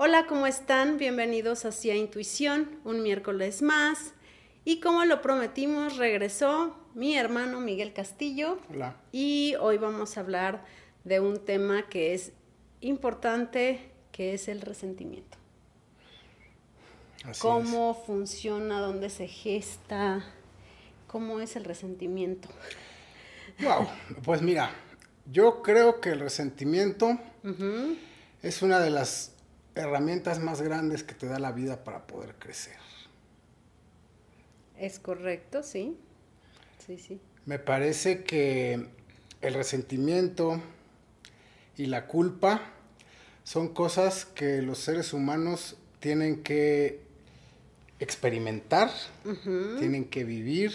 Hola, ¿cómo están? Bienvenidos hacia Intuición, un miércoles más. Y como lo prometimos, regresó mi hermano Miguel Castillo. Hola. Y hoy vamos a hablar de un tema que es importante, que es el resentimiento. Así ¿Cómo funciona? ¿Dónde se gesta? ¿Cómo es el resentimiento? es. Wow. Pues mira, yo creo que el resentimiento es una de las herramientas más grandes que te da la vida para poder crecer. Es correcto, sí. Sí, sí. Me parece que el resentimiento y la culpa son cosas que los seres humanos tienen que experimentar, tienen que vivir,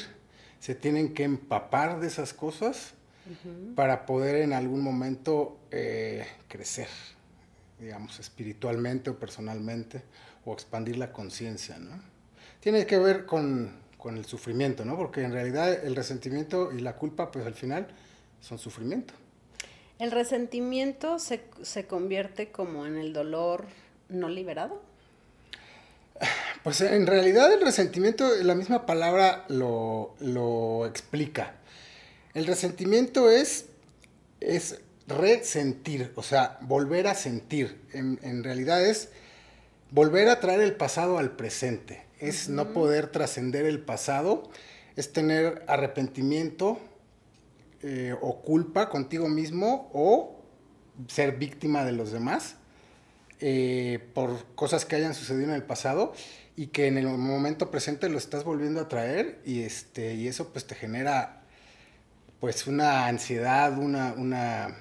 se tienen que empapar de esas cosas para poder en algún momento eh, crecer, digamos, espiritualmente o personalmente, o expandir la conciencia, ¿no? Tiene que ver con, con el sufrimiento, ¿no? Porque en realidad el resentimiento y la culpa, pues al final son sufrimiento. El resentimiento se, se convierte como en el dolor no liberado. Pues en realidad el resentimiento, la misma palabra lo, lo explica. El resentimiento es, es resentir, o sea, volver a sentir. En, en realidad es volver a traer el pasado al presente. Es no poder trascender el pasado, es tener arrepentimiento eh, o culpa contigo mismo o ser víctima de los demás eh, por cosas que hayan sucedido en el pasado y que en el momento presente lo estás volviendo a traer y este y eso pues te genera pues una ansiedad, una una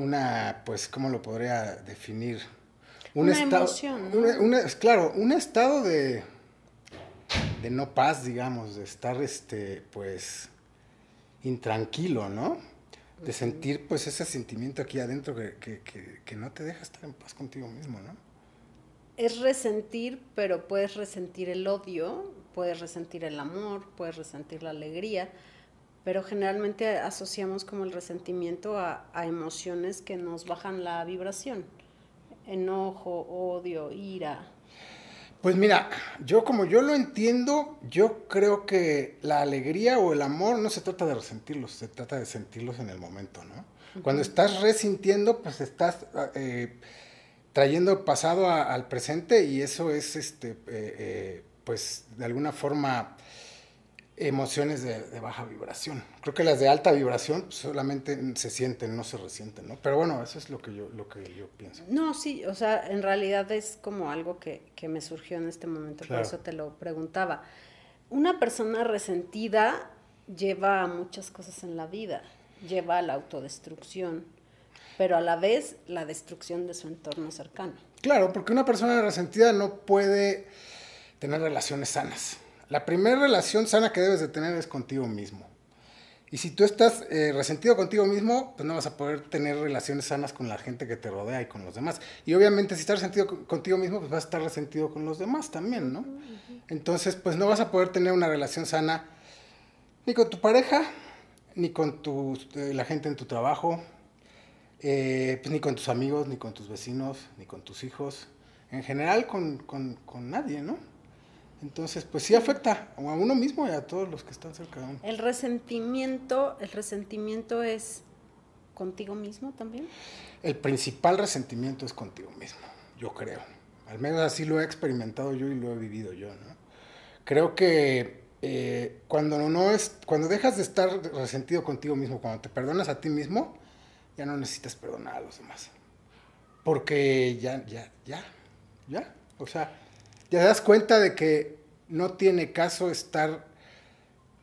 una pues cómo lo podría definir Una emoción, ¿no? una- una- claro, un estado de de no paz, digamos, de estar este pues intranquilo, ¿no? De sentir pues ese sentimiento aquí adentro que, que, que, que no te deja estar en paz contigo mismo, ¿no? Es resentir, pero puedes resentir el odio, puedes resentir el amor, puedes resentir la alegría, pero generalmente asociamos como el resentimiento a, a emociones que nos bajan la vibración. Enojo, odio, ira. Pues mira, yo como yo lo entiendo, yo creo que la alegría o el amor no se trata de resentirlos, se trata de sentirlos en el momento, ¿no? Cuando estás resintiendo, pues estás eh, trayendo el pasado a- al presente y eso es, este, eh, eh, pues de alguna forma emociones de, de baja vibración. Creo que las de alta vibración solamente se sienten, no se resienten, ¿no? Pero bueno, eso es lo que yo, lo que yo pienso. No, sí, o sea, en realidad es como algo que, que me surgió en este momento, Claro. por eso te lo preguntaba. Una persona resentida lleva a muchas cosas en la vida, lleva a la autodestrucción, pero a la vez la destrucción de su entorno cercano. Claro, porque una persona resentida no puede tener relaciones sanas. La primera relación sana que debes de tener es contigo mismo. Y si tú estás eh, resentido contigo mismo, pues no vas a poder tener relaciones sanas con la gente que te rodea y con los demás. Y obviamente si estás resentido con- contigo mismo, pues vas a estar resentido con los demás también, ¿no? Entonces, pues no vas a poder tener una relación sana ni con tu pareja, ni con tu, eh, la gente en tu trabajo, eh, pues ni con tus amigos, ni con tus vecinos, ni con tus hijos, en general con, con- con nadie, ¿no? Entonces, pues sí afecta a uno mismo y a todos los que están cerca de uno. El resentimiento, el resentimiento es contigo mismo también. El principal resentimiento es contigo mismo, yo creo. Al menos así lo he experimentado yo y lo he vivido yo, ¿no? Creo que eh, cuando no es, cuando dejas de estar resentido contigo mismo, cuando te perdonas a ti mismo, ya no necesitas perdonar a los demás. Porque ya, ya, ya, ya. O sea, te das cuenta de que no tiene caso estar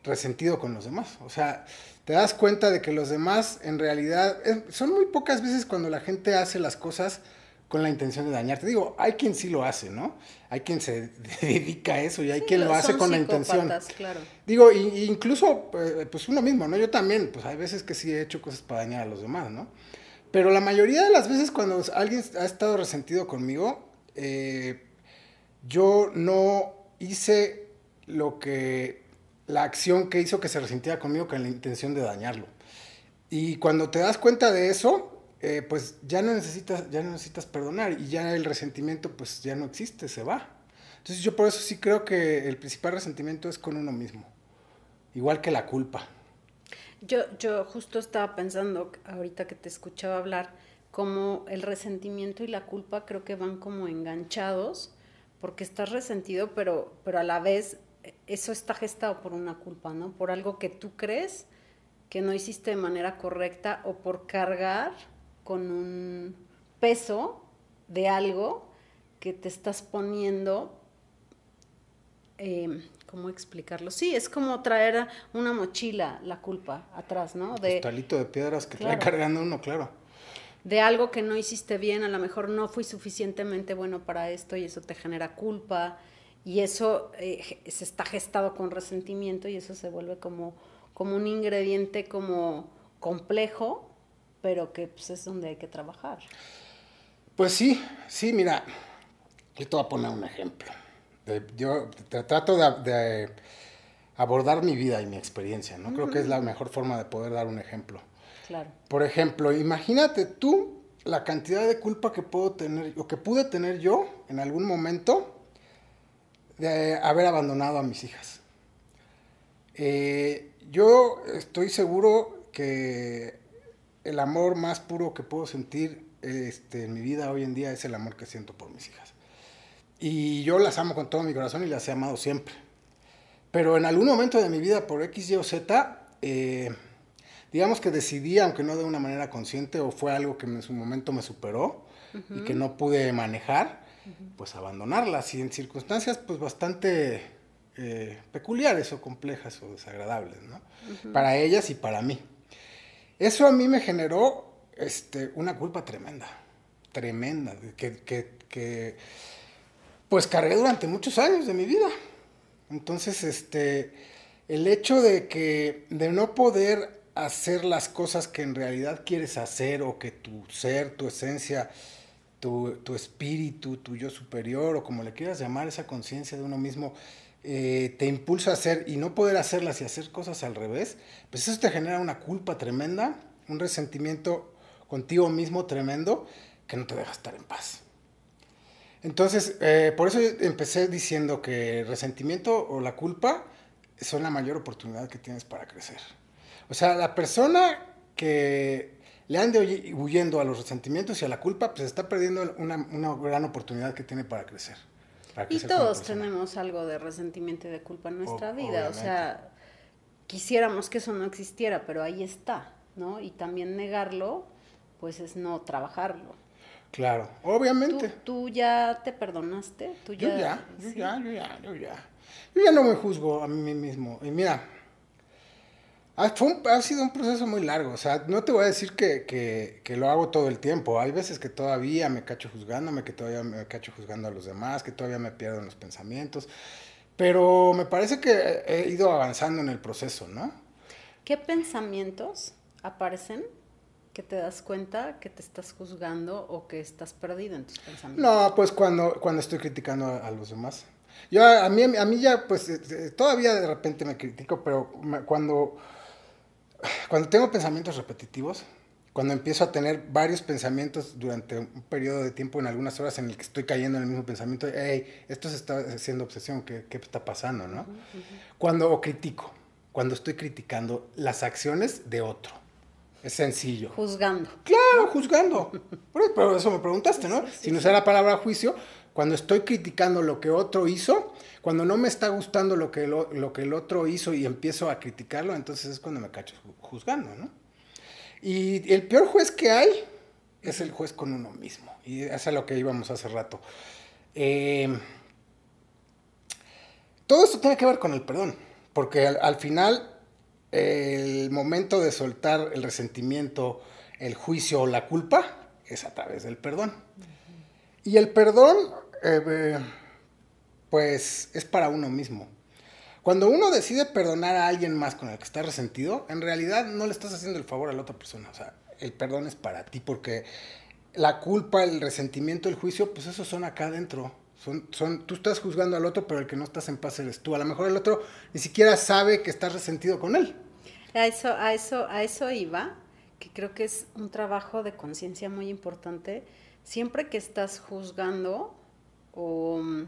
resentido con los demás. O sea, te das cuenta de que los demás en realidad son muy pocas veces cuando la gente hace las cosas con la intención de dañarte. Digo, hay quien sí lo hace, ¿no? Hay quien se dedica a eso y hay Sí, quien lo hace con la intención. Claro. Digo, y- y incluso, eh, pues uno mismo, ¿no? Yo también, pues hay veces que sí he hecho cosas para dañar a los demás, ¿no? Pero la mayoría de las veces cuando alguien ha estado resentido conmigo, eh, yo no hice lo que, la acción que hizo que se resintiera conmigo con la intención de dañarlo. Y cuando te das cuenta de eso, eh, pues ya no necesitas, ya no necesitas perdonar y ya el resentimiento pues ya no existe, se va. Entonces yo por eso sí creo que el principal resentimiento es con uno mismo, igual que la culpa. Yo, yo justo estaba pensando ahorita que te escuchaba hablar, como el resentimiento y la culpa creo que van como enganchados, porque estás resentido, pero, pero a la vez eso está gestado por una culpa, ¿no? Por algo que tú crees que no hiciste de manera correcta o por cargar con un peso de algo que te estás poniendo, em, ¿cómo explicarlo? Sí, es como traer una mochila, la culpa, atrás, ¿no? De talito de piedras que trae cargando uno, claro. De algo que no hiciste bien, a lo mejor no fui suficientemente bueno para esto y eso te genera culpa y eso eh, se está gestado con resentimiento y eso se vuelve como, como un ingrediente como complejo pero que pues, es donde hay que trabajar. Pues sí, sí, mira, yo te voy a poner un ejemplo. yo trato de, abordar mi vida y mi experiencia, ¿no? Creo que es la mejor forma de poder dar un ejemplo. Claro. Por ejemplo, imagínate tú la cantidad de culpa que puedo tener, o que pude tener yo en algún momento de haber abandonado a mis hijas. Eh, yo estoy seguro que el amor más puro que puedo sentir este, en mi vida hoy en día es el amor que siento por mis hijas. Y yo las amo con todo mi corazón y las he amado siempre. Pero en algún momento de mi vida, por X, Y o Z, eh, digamos que decidí, aunque no de una manera consciente, o fue algo que en su momento me superó y que no pude manejar, pues abandonarlas. Y en circunstancias pues bastante eh, peculiares o complejas o desagradables, ¿no? Para ellas y para mí. Eso a mí me generó este, una culpa tremenda, tremenda, que, que, pues cargué durante muchos años de mi vida. Entonces, este, el hecho de que, de no poder hacer las cosas que en realidad quieres hacer o que tu ser, tu esencia, tu, tu espíritu, tu yo superior o como le quieras llamar, esa conciencia de uno mismo, eh, te impulsa a hacer y no poder hacerlas y hacer cosas al revés, pues eso te genera una culpa tremenda, un resentimiento contigo mismo tremendo que no te deja estar en paz. Entonces, eh, por eso empecé diciendo que el resentimiento o la culpa son la mayor oportunidad que tienes para crecer. O sea, la persona que le ande huyendo a los resentimientos y a la culpa, pues está perdiendo una, una gran oportunidad que tiene para crecer. Y todos tenemos algo de resentimiento y de culpa en nuestra vida, o sea, quisiéramos que eso no existiera, pero ahí está, ¿no? Y también negarlo, pues es no trabajarlo. Claro, obviamente. ¿Tú, ya te perdonaste? ¿Tú ya, yo ya, yo ya, yo ya, yo ya. Yo ya no me juzgo a mí mismo. Y mira, ha, ha, sido un proceso muy largo, o sea, no te voy a decir que, que, que, lo hago todo el tiempo, hay veces que todavía me cacho juzgándome, que todavía me cacho juzgando a los demás, que todavía me pierdo en los pensamientos, pero me parece que he ido avanzando en el proceso, ¿no? ¿Qué pensamientos aparecen que te das cuenta que te estás juzgando o que estás perdido en tus pensamientos? No, pues cuando, cuando estoy criticando a, los demás. Yo, a mí, a mí ya, pues, eh, eh, todavía de repente me critico, pero cuando cuando tengo pensamientos repetitivos, cuando empiezo a tener varios pensamientos durante un periodo de tiempo, en algunas horas en el que estoy cayendo en el mismo pensamiento, hey, esto se está haciendo obsesión, ¿qué, qué está pasando? ¿no? Cuando critico, cuando estoy criticando las acciones de otro. Es sencillo. Juzgando. Claro, juzgando. Pero eso me preguntaste, ¿no? Si no usar la palabra juicio, cuando estoy criticando lo que otro hizo, cuando no me está gustando lo que, lo, que el otro hizo y empiezo a criticarlo, entonces es cuando me cacho juzgando, ¿no? Y el peor juez que hay es el juez con uno mismo. Y eso es a lo que íbamos hace rato. Em, todo esto tiene que ver con el perdón, porque al, final el momento de soltar el resentimiento, el juicio o la culpa es a través del perdón. Y el perdón eh, pues es para uno mismo. Cuando uno decide perdonar a alguien más con el que está resentido, en realidad no le estás haciendo el favor a la otra persona. O sea, el perdón es para ti porque la culpa, el resentimiento, el juicio, pues eso son acá adentro. Son, son, tú estás juzgando al otro, pero el que no estás en paz eres tú. A lo mejor el otro ni siquiera sabe que estás resentido con él. A eso, a eso, a eso iba, que creo que es un trabajo de conciencia muy importante. Siempre que estás juzgando o mm,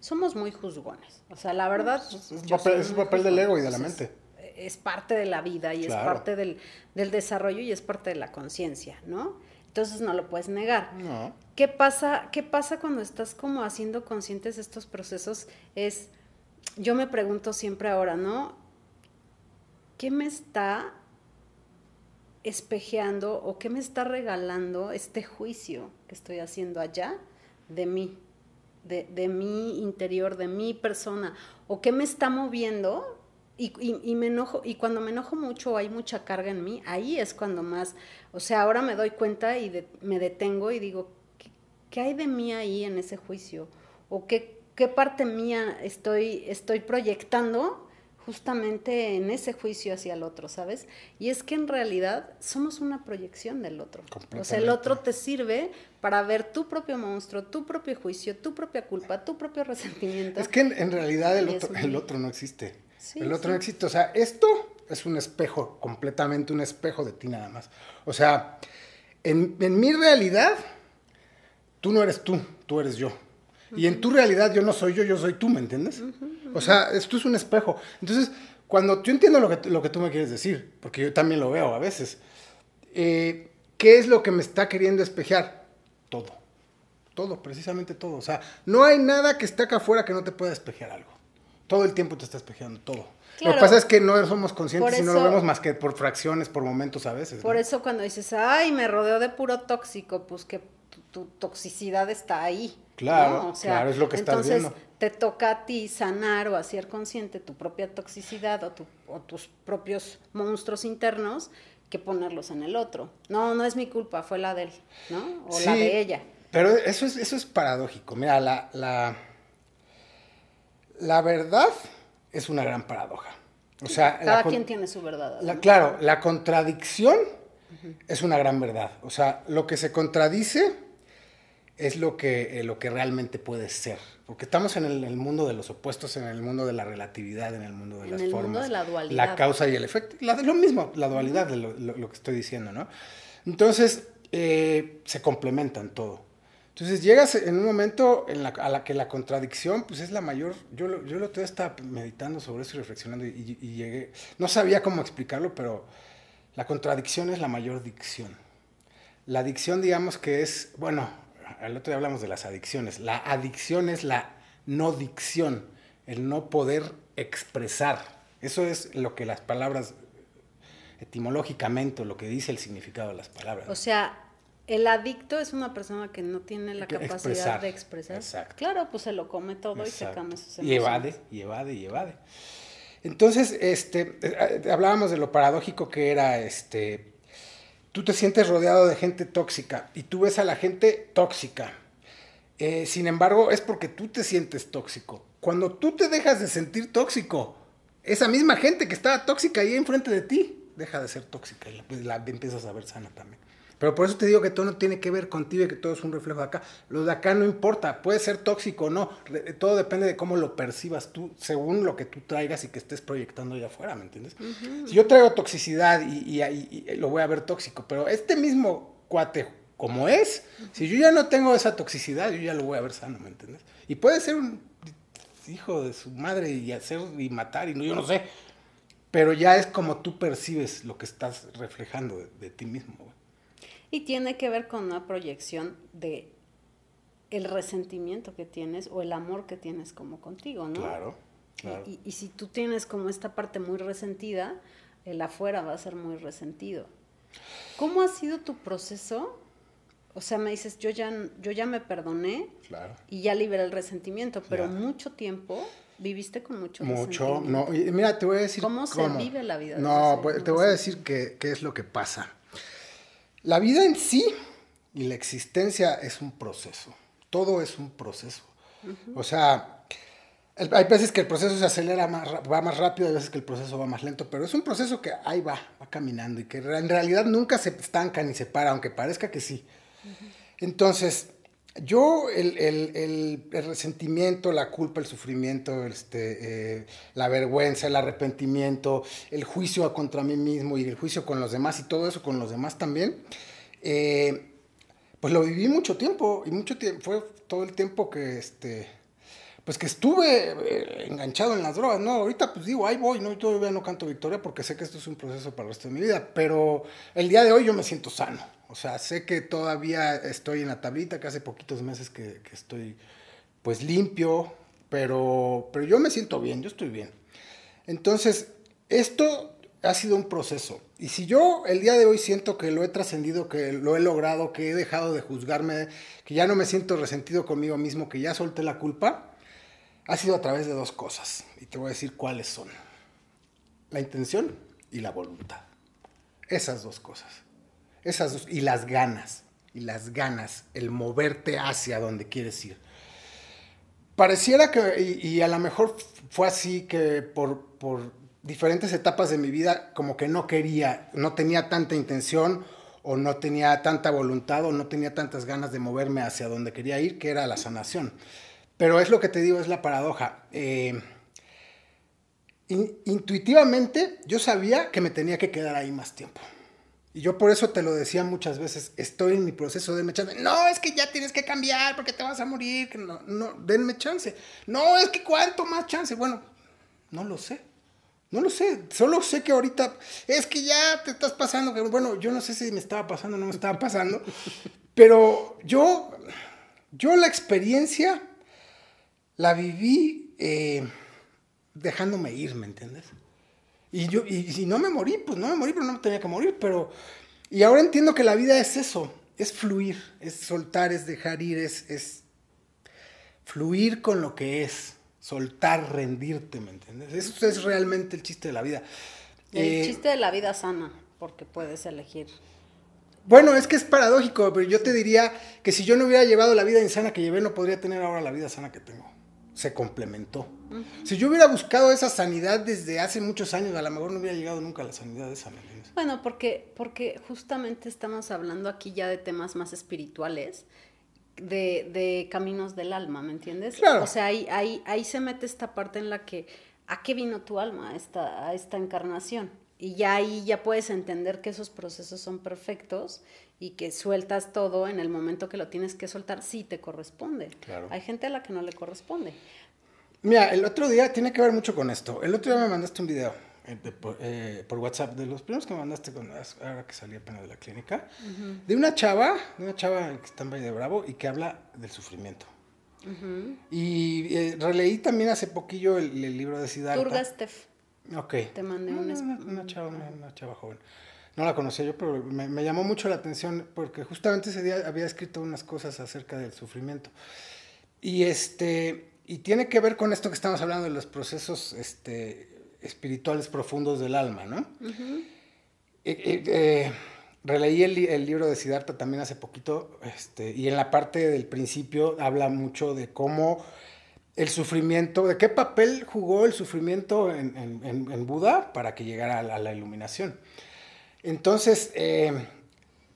somos muy juzgones. O sea, la verdad. Es un papel, es papel del ego y de la mente. Es, parte de la vida y es parte del, del, desarrollo y es parte de la conciencia, ¿no? Entonces no lo puedes negar. No. ¿Qué pasa, ¿Qué pasa cuando estás como haciendo conscientes estos procesos? Es, yo me pregunto siempre ahora, ¿no? ¿Qué me está espejeando o qué me está regalando este juicio que estoy haciendo allá de mí? De, mi interior, de mi persona, o qué me está moviendo. Y, me enojo, y cuando me enojo mucho, hay mucha carga en mí, ahí es cuando más, o sea, ahora me doy cuenta y me detengo y digo, ¿qué, hay de mí ahí en ese juicio? ¿O qué, qué parte mía estoy, estoy proyectando justamente en ese juicio hacia el otro, ¿sabes? Y es que en realidad somos una proyección del otro. O sea, el otro te sirve para ver tu propio monstruo, tu propio juicio, tu propia culpa, tu propio resentimiento. Es que en, realidad el otro, el otro no existe. el otro no existe. O sea, esto es un espejo, completamente un espejo de ti nada más. O sea, en, en mi realidad, tú no eres tú, tú eres yo. Y en tu realidad yo no soy yo, yo soy tú, ¿me entiendes? O sea, esto es un espejo. Entonces, cuando yo entiendo lo que, lo que tú me quieres decir, porque yo también lo veo a veces, eh, ¿qué es lo que me está queriendo espejear? Todo. Todo, precisamente todo. O sea, no hay nada que esté acá afuera que no te pueda espejear algo. Todo el tiempo te está espejeando todo. lo que pasa es que no somos conscientes y no lo vemos más que por fracciones, por momentos a veces. Por eso cuando dices, ay, me rodeo de puro tóxico, pues que tu toxicidad está ahí. Claro, claro, es lo que estás entonces, te toca a ti sanar o hacer consciente tu propia toxicidad o, tu, o tus propios monstruos internos que ponerlos en el otro. No, no es mi culpa, fue la de él, ¿no? O la de ella. Pero eso es, eso es paradójico. Mira, la, la, la verdad es una gran paradoja. O sea, cada quien tiene su verdad. La, claro, la contradicción es una gran verdad. O sea, lo que se contradice es lo que, eh, lo que realmente puede ser. Porque estamos en el, mundo de los opuestos, en el mundo de la relatividad, en el mundo de las el formas. Mundo de la dualidad. La causa y el efecto. La, lo mismo, la dualidad de lo, que estoy diciendo, ¿no? Entonces, eh, se complementan todo. Entonces llegas en un momento en la, a la que la contradicción, pues es la mayor. Yo, yo lo estaba meditando sobre eso y reflexionando y, y llegué. No sabía cómo explicarlo, pero la contradicción es la mayor dicción. La dicción, digamos que es, bueno, al otro día hablamos de las adicciones. La adicción es la no dicción, el no poder expresar. Eso es lo que las palabras, etimológicamente, lo que dice el significado de las palabras. O sea, el adicto es una persona que no tiene la capacidad de expresar. Exacto. Claro, pues se lo come todo y se cambia sus emociones. Y evade, y evade, y evade. Entonces, este, eh, eh, hablábamos de lo paradójico que era este, tú te sientes rodeado de gente tóxica y tú ves a la gente tóxica. Eh, sin embargo, es porque tú te sientes tóxico. Cuando tú te dejas de sentir tóxico, esa misma gente que estaba tóxica ahí enfrente de ti, deja de ser tóxica y la, la empiezas a ver sana también. Pero por eso te digo que todo no tiene que ver contigo y que todo es un reflejo de acá. Lo de acá no importa, puede ser tóxico o no. Todo depende de cómo lo percibas tú, según lo que tú traigas y que estés proyectando allá afuera, ¿me entiendes? Si yo traigo toxicidad y, lo voy a ver tóxico, pero este mismo cuate como es, si yo ya no tengo esa toxicidad, yo ya lo voy a ver sano, ¿me entiendes? Y puede ser un hijo de su madre y hacer y matar y no, yo no sé. Pero ya es como tú percibes lo que estás reflejando de, de ti mismo. Y tiene que ver con una proyección de el resentimiento que tienes o el amor que tienes como contigo, ¿no? Claro, claro. Y, si tú tienes como esta parte muy resentida, el afuera va a ser muy resentido. ¿Cómo ha sido tu proceso? O sea, me dices, yo ya, yo ya me perdoné claro. y ya liberé el resentimiento, pero mucho tiempo viviste con mucho Mucho, no. mira, te voy a decir. ¿Cómo, se vive la vida? No, pues, te voy a decir qué es lo que pasa. La vida en sí y la existencia es un proceso. Todo es un proceso. O sea, hay veces que el proceso se acelera más, va más rápido, hay veces que el proceso va más lento, pero es un proceso que ahí va, va caminando y que en realidad nunca se estanca ni se para, aunque parezca que sí. Entonces, Yo, el, resentimiento, la culpa, el sufrimiento, este, eh, la vergüenza, el arrepentimiento, el juicio contra mí mismo y el juicio con los demás y todo eso con los demás también, eh, pues lo viví mucho tiempo y mucho tiempo, fue todo el tiempo que, este, pues que estuve eh, enganchado en las drogas, ¿no? Ahorita pues digo, ahí voy, ¿no? Todavía no canto victoria porque sé que esto es un proceso para el resto de mi vida, pero el día de hoy yo me siento sano o sea, sé que todavía estoy en la tablita, que hace poquitos meses que, estoy pues limpio, pero, pero yo me siento bien, yo estoy bien. Entonces, esto ha sido un proceso. Y si yo el día de hoy siento que lo he trascendido, que lo he logrado, que he dejado de juzgarme, que ya no me siento resentido conmigo mismo, que ya solté la culpa, ha sido a través de dos cosas. Y te voy a decir cuáles son. La intención y la voluntad. Esas dos cosas. Esas dos, y las ganas, y las ganas, el moverte hacia donde quieres ir. Pareciera que, y, a lo mejor fue así que por, por diferentes etapas de mi vida, como que no quería, no tenía tanta intención, o no tenía tanta voluntad, o no tenía tantas ganas de moverme hacia donde quería ir, que era la sanación. Pero es lo que te digo, es la paradoja. Eh, intuitivamente yo sabía que me tenía que quedar ahí más tiempo. Y yo por eso te lo decía muchas veces, estoy en mi proceso, denme chance. No, es que ya tienes que cambiar porque te vas a morir. Que no, no, denme chance. No, es que cuánto más chance. Bueno, no lo sé. No lo sé. Solo sé que ahorita es que ya te estás pasando. Bueno, yo no sé si me estaba pasando o no me estaba pasando. pero yo, yo la experiencia la viví eh, dejándome ir, ¿me entiendes? Y yo, y, si no me morí, pues no me morí, pero no me tenía que morir, pero... Y ahora entiendo que la vida es eso, es fluir, es soltar, es dejar ir, es, es fluir con lo que es, soltar, rendirte, ¿me entiendes? Eso es realmente el chiste de la vida. El eh, chiste de la vida sana, porque puedes elegir. Bueno, es que es paradójico, pero yo te diría que si yo no hubiera llevado la vida insana que llevé, no podría tener ahora la vida sana que tengo se complementó. Si yo hubiera buscado esa sanidad desde hace muchos años, a lo mejor no hubiera llegado nunca a la sanidad de esa manera. Bueno, porque, porque justamente estamos hablando aquí ya de temas más espirituales, de, de caminos del alma, ¿me entiendes? Claro. O sea, ahí, ahí, ahí se mete esta parte en la que, ¿a qué vino tu alma a esta, a esta encarnación? Y ya ahí ya puedes entender que esos procesos son perfectos y que sueltas todo en el momento que lo tienes que soltar, sí te corresponde. Claro. Hay gente a la que no le corresponde. Mira, el otro día tiene que ver mucho con esto. El otro día me mandaste un video eh, eh, por, WhatsApp, de los primeros que me mandaste con, ahora que salí apenas de la clínica, de una chava, de una chava que está en Valle de Bravo y que habla del sufrimiento. Y eh, releí también hace poquillo el, libro de Siddhartha. Turga Steph. Ok. Te mandé una, una, chava, una chava joven no la conocía yo, pero me, llamó mucho la atención porque justamente ese día había escrito unas cosas acerca del sufrimiento. Y, este, y tiene que ver con esto que estamos hablando de los procesos este, espirituales profundos del alma, ¿no? Eh, releí el, libro de Siddhartha también hace poquito este, y en la parte del principio habla mucho de cómo el sufrimiento, de qué papel jugó el sufrimiento en, Buda para que llegara a la iluminación. Entonces, eh,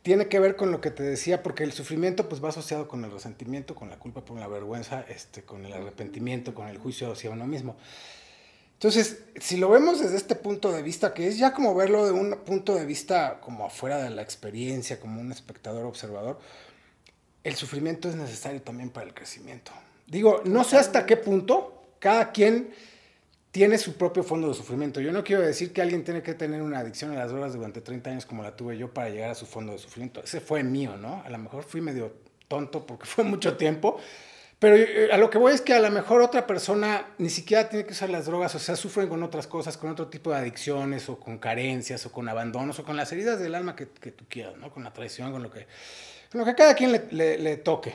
tiene que ver con lo que te decía, porque el sufrimiento pues va asociado con el resentimiento, con la culpa, con la vergüenza, este, con el arrepentimiento, con el juicio hacia uno mismo. Entonces, si lo vemos desde este punto de vista, que es ya como verlo de un punto de vista como afuera de la experiencia, como un espectador observador, el sufrimiento es necesario también para el crecimiento. Digo, no sé hasta qué punto cada quien tiene su propio fondo de sufrimiento. Yo no quiero decir que alguien tiene que tener una adicción a las drogas durante 30 años como la tuve yo para llegar a su fondo de sufrimiento. Ese fue mío, ¿no? A lo mejor fui medio tonto porque fue mucho tiempo, pero eh, a lo que voy es que a lo mejor otra persona ni siquiera tiene que usar las drogas, o sea, sufren con otras cosas, con otro tipo de adicciones, o con carencias, o con abandonos, o con las heridas del alma que, tú quieras, ¿no? Con la traición, con lo que, con lo que cada quien le, toque.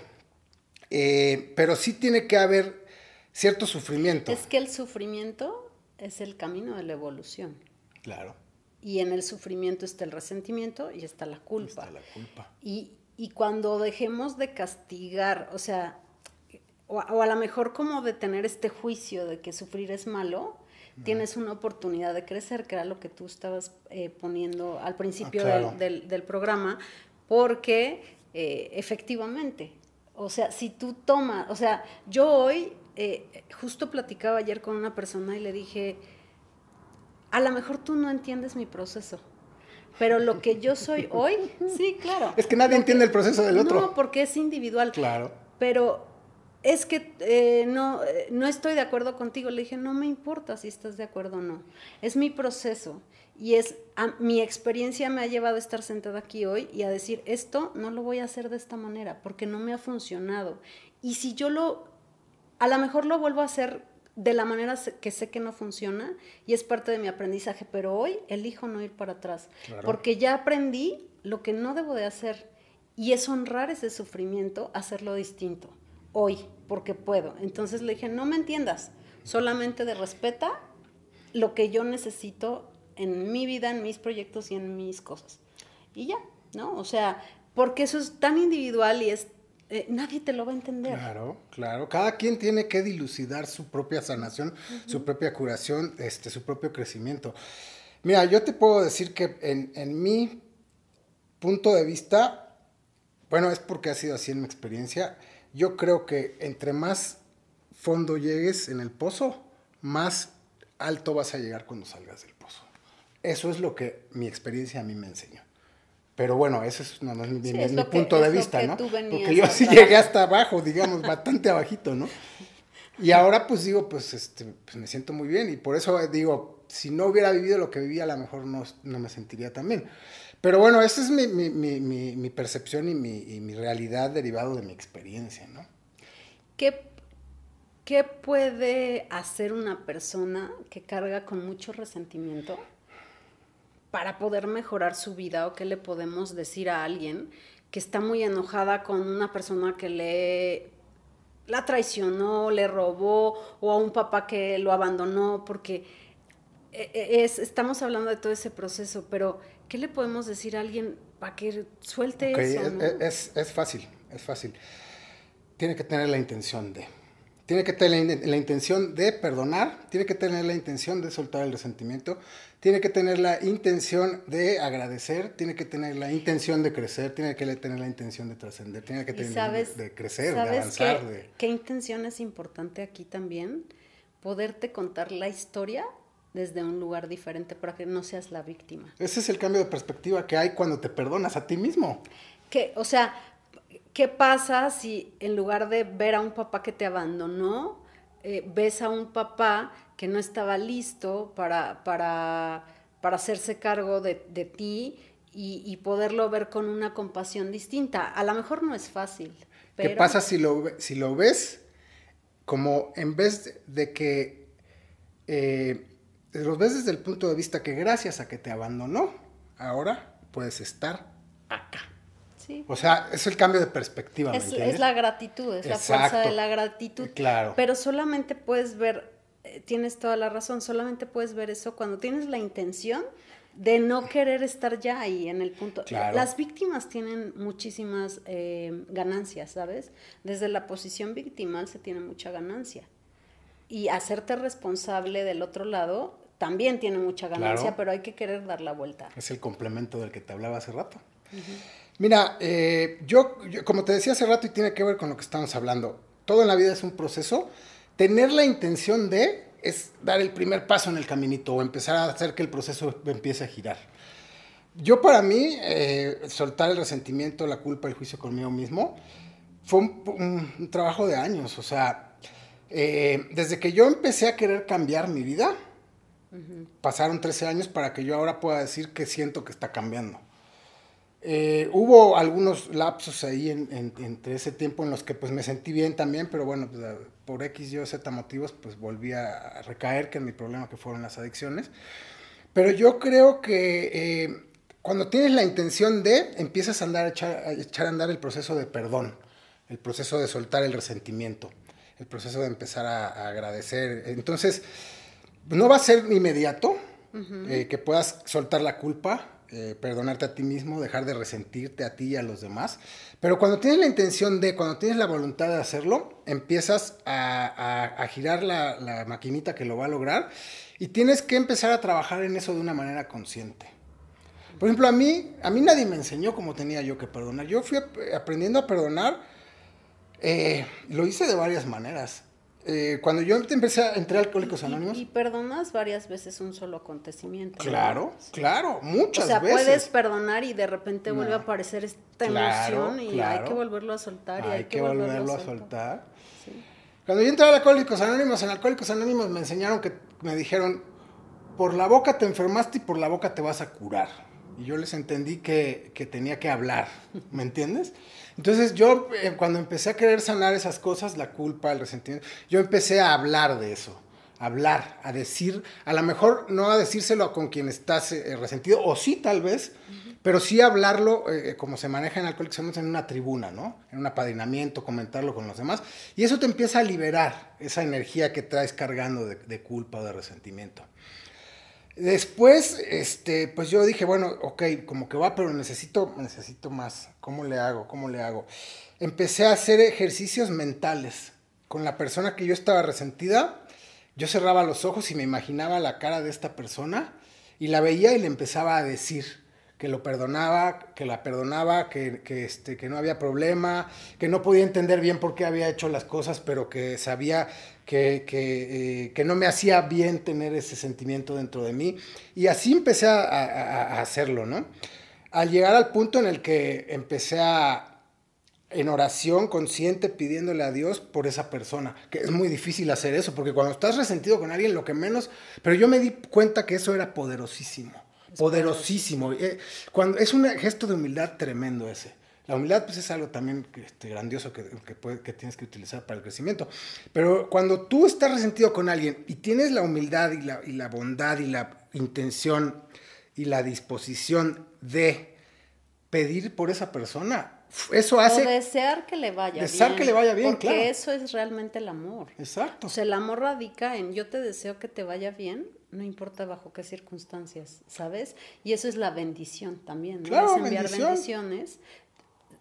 Eh, pero sí tiene que haber cierto sufrimiento. Es que el sufrimiento es el camino de la evolución. Claro. Y en el sufrimiento está el resentimiento y está la culpa. Está la culpa. Y, cuando dejemos de castigar, o sea, o, a lo mejor como de tener este juicio de que sufrir es malo, tienes una oportunidad de crecer, que era lo que tú estabas eh, poniendo al principio ah, del, programa, porque eh, efectivamente O sea, si tú tomas, o sea, yo hoy eh, justo platicaba ayer con una persona y le dije, a lo mejor tú no entiendes mi proceso, pero lo que yo soy hoy, sí, claro. Es que nadie entiende el proceso del otro. No, porque es individual. Claro. Pero es que eh, no, eh, no estoy de acuerdo contigo. Le dije, no me importa si estás de acuerdo o no. Es mi proceso. Y es, mi experiencia me ha llevado a estar sentada aquí hoy y a decir, esto no lo voy a hacer de esta manera porque no me ha funcionado. Y si yo lo a lo mejor lo vuelvo a hacer de la manera que sé que no funciona y es parte de mi aprendizaje, pero hoy elijo no ir para atrás, porque ya aprendí lo que no debo de hacer y es honrar ese sufrimiento, hacerlo distinto, hoy, porque puedo. Entonces le dije, no me entiendas, solamente de respeta lo que yo necesito en mi vida, en mis proyectos y en mis cosas. Y ya, ¿no? O sea, porque eso es tan individual y es eh, nadie te lo va a entender. Claro, claro. Cada quien tiene que dilucidar su propia sanación, su propia curación, este, su propio crecimiento. Mira, yo te puedo decir que en, en mi punto de vista, bueno, es porque ha sido así en mi experiencia, yo creo que entre más fondo llegues en el pozo, más alto vas a llegar cuando salgas del pozo. Eso es lo que mi experiencia a mí me enseñó. Pero bueno, ese es, no, es mi, punto de vista, ¿no? Porque yo sí llegué hasta abajo, digamos, bastante abajito, ¿no? Y ahora pues digo, pues, este, pues me siento muy bien y por eso digo, si no hubiera vivido lo que vivía, a lo mejor no, me sentiría tan bien. Pero bueno, esa es mi, mi percepción y, mi, realidad derivado de mi experiencia, ¿no? ¿Qué, ¿Qué puede hacer una persona que carga con mucho resentimiento? Para poder mejorar su vida o qué le podemos decir a alguien que está muy enojada con una persona que le la traicionó, le robó o a un papá que lo abandonó porque e, e, es, estamos hablando de todo ese proceso, pero ¿qué le podemos decir a alguien para que suelte eso? Es, es, fácil, es fácil. Tiene que tener la intención de. Tiene que tener la intención de perdonar, tiene que tener la intención de soltar el resentimiento, tiene que tener la intención de agradecer, tiene que tener la intención de crecer, tiene que tener la intención de trascender, tiene que tener de crecer, de avanzar. Qué, ¿Qué intención es importante aquí también? Poderte contar la historia desde un lugar diferente para que no seas la víctima. Ese es el cambio de perspectiva que hay cuando te perdonas a ti mismo. Que, o sea, ¿qué pasa si en lugar de ver a un papá que te abandonó, eh, ves a un papá que no estaba listo para, para, para hacerse cargo de, ti y, poderlo ver con una compasión distinta. A lo mejor no es fácil. ¿Qué pasa si lo, si lo ves como en vez de que eh, lo ves desde el punto de vista que gracias a que te abandonó, ahora puedes estar acá? O sea, es el cambio de perspectiva. es, es, la gratitud, es la fuerza de la gratitud. Claro. Pero solamente puedes ver, eh, tienes toda la razón, solamente puedes ver eso cuando tienes la intención de no querer estar ya ahí en el punto. Las víctimas tienen muchísimas eh, ganancias, ¿sabes? Desde la posición victimal se tiene mucha ganancia. Y hacerte responsable del otro lado también tiene mucha ganancia, pero hay que querer dar la vuelta. Es el complemento del que te hablaba hace rato. Mira, eh, yo, como te decía hace rato y tiene que ver con lo que estamos hablando, todo en la vida es un proceso. Tener la intención de es dar el primer paso en el caminito o empezar a hacer que el proceso empiece a girar. Yo para mí, eh, soltar el resentimiento, la culpa, el juicio conmigo mismo, fue un, trabajo de años. O sea, eh, desde que yo empecé a querer cambiar mi vida, pasaron 13 años para que yo ahora pueda decir que siento que está cambiando. Eh, hubo algunos lapsos ahí entre ese tiempo en los que pues me sentí bien también, pero bueno, pues, por X, Y, Z motivos, pues volví a recaer, que en mi problema que fueron las adicciones. Pero yo creo que eh, cuando tienes la intención de, empiezas a, andar, a, echar, a andar el proceso de perdón, el proceso de soltar el resentimiento, el proceso de empezar a, agradecer. Entonces, no va a ser inmediato eh, que puedas soltar la culpa, eh, perdonarte a ti mismo, dejar de resentirte a ti y a los demás. Pero cuando tienes la intención de, cuando tienes la voluntad de hacerlo, empiezas a, girar la, maquinita que lo va a lograr y tienes que empezar a trabajar en eso de una manera consciente. Por ejemplo, a mí, a mí nadie me enseñó cómo tenía yo que perdonar. Yo fui aprendiendo a perdonar Eh, lo hice de varias maneras. Eh, cuando yo empecé a entrar a Alcohólicos Anónimos. Y, perdonas varias veces un solo acontecimiento. Claro, claro, muchas veces. O sea, puedes perdonar y de repente vuelve a aparecer esta emoción y hay que volverlo a soltar. Y hay, que, volverlo, a soltar. Cuando yo entré a Alcohólicos Anónimos, en Alcohólicos Anónimos me enseñaron que, me dijeron, por la boca te enfermaste y por la boca te vas a curar. Y yo les entendí que, que tenía que hablar, ¿me entiendes? Entonces yo eh, cuando empecé a querer sanar esas cosas, la culpa, el resentimiento, yo empecé a hablar de eso, a hablar, a decir, a lo mejor no a decírselo con quien estás eh, resentido, o sí tal vez, pero sí hablarlo eh, como se maneja en Alcohólicos en una tribuna, ¿no? En un apadrinamiento, comentarlo con los demás, y eso te empieza a liberar esa energía que traes cargando de, de culpa o de resentimiento. Después, este, pues yo dije, bueno, ok, como que va, pero necesito, necesito más. ¿Cómo le hago? ¿Cómo le hago? Empecé a hacer ejercicios mentales. Con la persona que yo estaba resentida, yo cerraba los ojos y me imaginaba la cara de esta persona y la veía y le empezaba a decir que lo perdonaba, que la perdonaba, que, que, este, que no había problema, que no podía entender bien por qué había hecho las cosas, pero que sabía que, eh, que, no me hacía bien tener ese sentimiento dentro de mí. Y así empecé a, hacerlo, ¿no? Al llegar al punto en el que empecé a, en oración consciente pidiéndole a Dios por esa persona, que es muy difícil hacer eso, porque cuando estás resentido con alguien, lo que menos, pero yo me di cuenta que eso era poderosísimo, poderosísimo. Eh, cuando, es un gesto de humildad tremendo ese. La humildad pues, es algo también este, grandioso que, que, tienes que utilizar para el crecimiento. Pero cuando tú estás resentido con alguien y tienes la humildad y la, y la bondad y la intención y la disposición de pedir por esa persona, eso hace... O desear que le vaya desear que le vaya bien, porque eso es realmente el amor. Exacto. O sea, el amor radica en yo te deseo que te vaya bien, no importa bajo qué circunstancias, ¿sabes? Y eso es la bendición también, ¿no? Claro, es enviar bendiciones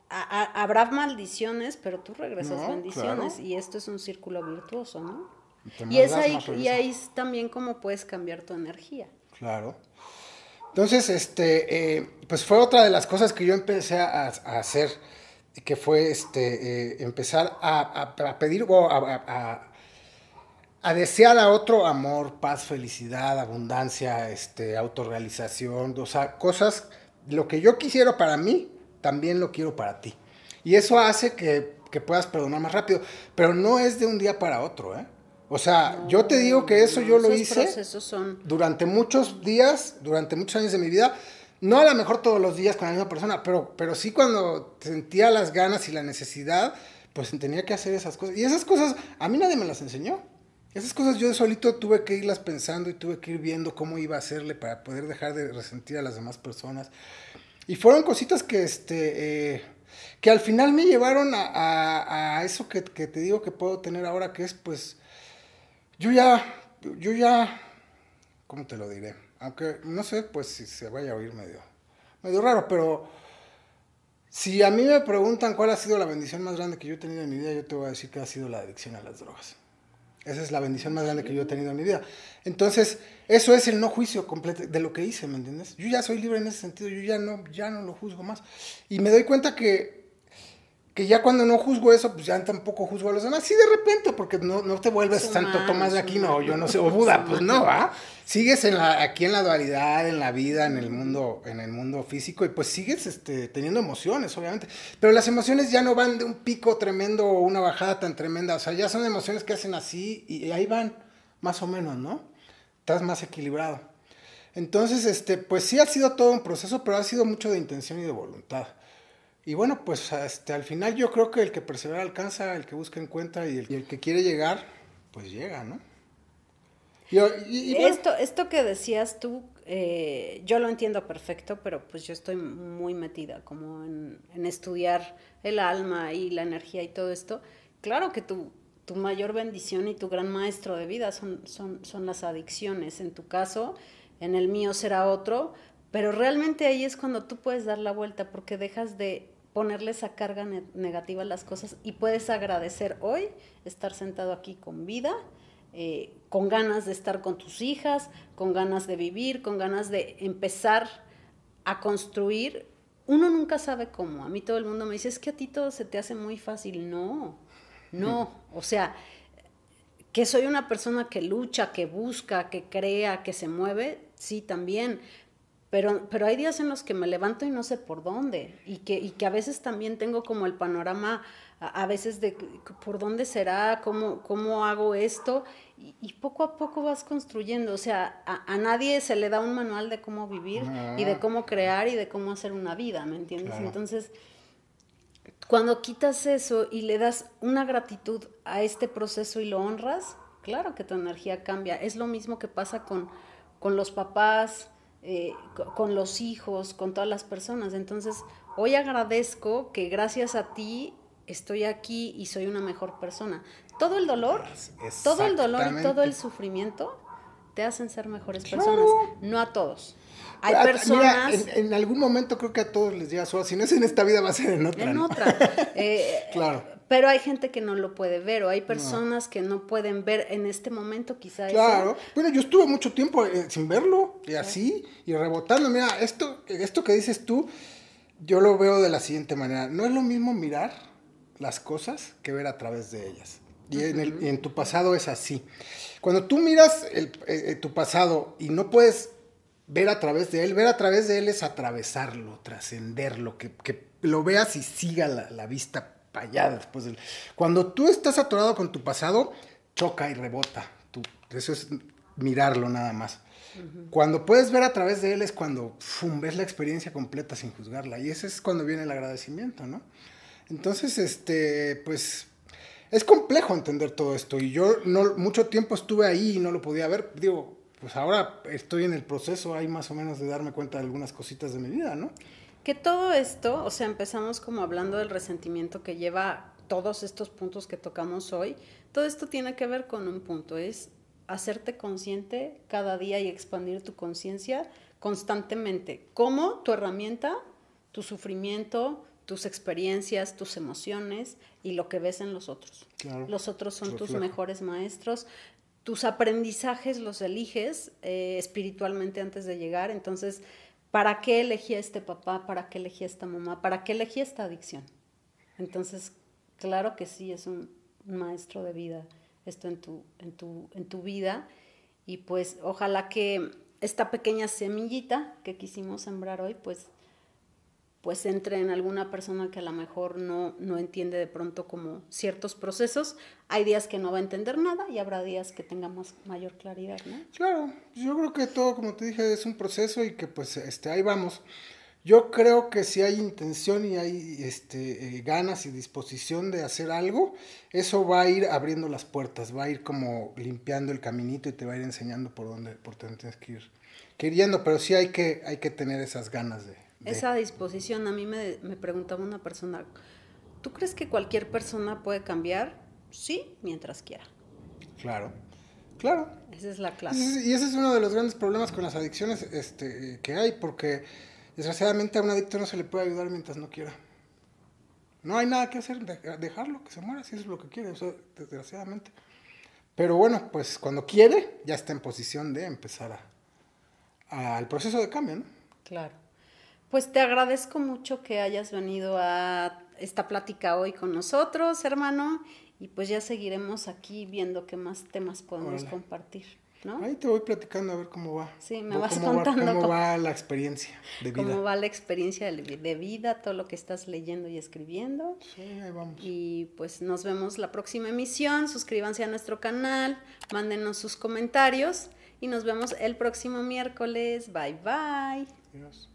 habrá maldiciones, pero tú regresas bendiciones y esto es un círculo virtuoso, ¿no? Y, es ahí, y ahí es también como puedes cambiar tu energía. Claro. Entonces, este, eh, pues fue otra de las cosas que yo empecé a, hacer, que fue este, eh, empezar a, pedir o a, a, desear a otro amor, paz, felicidad, abundancia, este, autorrealización, o sea, cosas, lo que yo quisiera para mí, también lo quiero para ti. Y eso hace que, puedas perdonar más rápido, pero no es de un día para otro, ¿eh? O sea, yo te digo que eso yo lo hice son... durante muchos días, durante muchos años de mi vida. No a lo mejor todos los días con la misma persona, pero, pero sí cuando sentía las ganas y la necesidad, pues tenía que hacer esas cosas. Y esas cosas, a mí nadie me las enseñó. Esas cosas yo solito tuve que irlas pensando y tuve que ir viendo cómo iba a hacerle para poder dejar de resentir a las demás personas. Y fueron cositas que, este, eh, que al final me llevaron a, eso que, te digo que puedo tener ahora, que es pues, yo ya, yo ya, ¿cómo te lo diré? Aunque no sé, pues si se vaya a oír medio, medio raro, pero si a mí me preguntan cuál ha sido la bendición más grande que yo he tenido en mi vida, yo te voy a decir que ha sido la adicción a las drogas. Esa es la bendición más grande que yo he tenido en mi vida. Entonces, eso es el no juicio completo de lo que hice, ¿me entiendes? Yo ya soy libre en ese sentido, yo ya no, ya no lo juzgo más. Y me doy cuenta que que ya cuando no juzgo eso, pues ya tampoco juzgo a los demás. Sí, de repente, porque no, no te vuelves Santo Tomás de Aquino, o yo no sé, o Buda, pues no, ¿ah? Sigues en la, aquí en la dualidad, en la vida, en el mundo, en el mundo físico, y pues sigues este, teniendo emociones, obviamente. Pero las emociones ya no van de un pico tremendo o una bajada tan tremenda, o sea, ya son emociones que hacen así y ahí van, más o menos, ¿no? Estás más equilibrado. Entonces, este, pues sí ha sido todo un proceso, pero ha sido mucho de intención y de voluntad. Y bueno, pues este, al final yo creo que el que persevera alcanza, el que busca encuentra y el, y el que quiere llegar, pues llega, ¿no? Y, esto, esto que decías tú, eh, yo lo entiendo perfecto, pero pues yo estoy muy metida como en, en, estudiar el alma y la energía y todo esto. Claro que tu, tu mayor bendición y tu gran maestro de vida son, son, son las adicciones. En tu caso, en el mío será otro, pero realmente ahí es cuando tú puedes dar la vuelta porque dejas de ponerle esa carga negativa a las cosas y puedes agradecer hoy estar sentado aquí con vida, eh, con ganas de estar con tus hijas, con ganas de vivir, con ganas de empezar a construir. Uno nunca sabe cómo. A mí todo el mundo me dice, es que a ti todo se te hace muy fácil. No, No, o sea, que soy una persona que lucha, que busca, que crea, que se mueve, sí, también. Pero, pero hay días en los que me levanto y no sé por dónde. Y que, y que a veces también tengo como el panorama, a, veces de por dónde será, cómo, cómo hago esto. Y, poco a poco vas construyendo. O sea, a, nadie se le da un manual de cómo vivir y de cómo crear y de cómo hacer una vida, ¿me entiendes? Entonces, cuando quitas eso y le das una gratitud a este proceso y lo honras, claro que tu energía cambia. Es lo mismo que pasa con, con los papás, eh, con los hijos, con todas las personas. Entonces, hoy agradezco que gracias a ti estoy aquí y soy una mejor persona. Todo el dolor, todo el dolor y todo el sufrimiento te hacen ser mejores personas, no a todos. Hay ah, personas. en, algún momento creo que a todos les llega su si no es en esta vida, va a ser en otra. En otra. Eh, claro. Pero hay gente que no lo puede ver, o hay personas que no pueden ver en este momento, quizás. Claro. Bueno, yo estuve mucho tiempo eh, sin verlo, y así, y rebotando. Mira, esto, esto que dices tú, yo lo veo de la siguiente manera. No es lo mismo mirar las cosas que ver a través de ellas. Y, en, el, en, tu pasado es así. Cuando tú miras el, eh, tu pasado y no puedes ver a través de él. Ver a través de él es atravesarlo, trascenderlo, que, que, lo veas y siga la, vista para allá después del... Cuando tú estás atorado con tu pasado, choca y rebota. Tú, eso es mirarlo nada más. Cuando puedes ver a través de él es cuando ves la experiencia completa sin juzgarla. Y ese es cuando viene el agradecimiento, ¿no? Entonces, este, pues, es complejo entender todo esto. Y yo no, mucho tiempo estuve ahí y no lo podía ver. Digo, pues ahora estoy en el proceso ahí más o menos de darme cuenta de algunas cositas de mi vida, ¿no? Que todo esto, o sea, empezamos como hablando del resentimiento que lleva todos estos puntos que tocamos hoy, todo esto tiene que ver con un punto, es hacerte consciente cada día y expandir tu conciencia constantemente, como tu herramienta, tu sufrimiento, tus experiencias, tus emociones y lo que ves en los otros. los otros son tus mejores maestros, tus aprendizajes los eliges eh, espiritualmente antes de llegar. Entonces, ¿para qué elegí a este papá? ¿Para qué elegí a esta mamá? ¿Para qué elegí esta adicción? Entonces, claro que sí, es un, maestro de vida esto en tu, en tu, en tu vida. Y pues ojalá que esta pequeña semillita que quisimos sembrar hoy, pues pues entre en alguna persona que a lo mejor no, no entiende de pronto como ciertos procesos. Hay días que no va a entender nada y habrá días que tengamos mayor claridad, ¿no? Claro, yo creo que todo, como te dije, es un proceso y que pues este, ahí vamos. Yo creo que si hay intención y hay este, eh, ganas y disposición de hacer algo, eso va a ir abriendo las puertas, va a ir como limpiando el caminito y te va a ir enseñando por dónde, por dónde tienes que ir, que ir yendo, pero sí hay que, hay que tener esas ganas de, esa disposición. A mí me, me preguntaba una persona, ¿tú crees que cualquier persona puede cambiar? Sí, mientras quiera. Claro, claro. Esa es la clave. Y ese es uno de los grandes problemas con las adicciones este, que hay, porque desgraciadamente a un adicto no se le puede ayudar mientras no quiera. No hay nada que hacer, dejarlo que se muera si eso es lo que quiere, desgraciadamente. Pero bueno, pues cuando quiere, ya está en posición de empezar al proceso de cambio, ¿no? Claro. Pues te agradezco mucho que hayas venido a esta plática hoy con nosotros, hermano, y pues ya seguiremos aquí viendo qué más temas podemos compartir. ¿no? Ahí te voy platicando a ver cómo va. Sí, me vas contando. cómo, va la experiencia de vida. Cómo va la experiencia de vida, todo lo que estás leyendo y escribiendo. Sí, ahí vamos. Y pues nos vemos la próxima emisión. Suscríbanse a nuestro canal, mándenos sus comentarios y nos vemos el próximo miércoles. Bye bye. Adiós.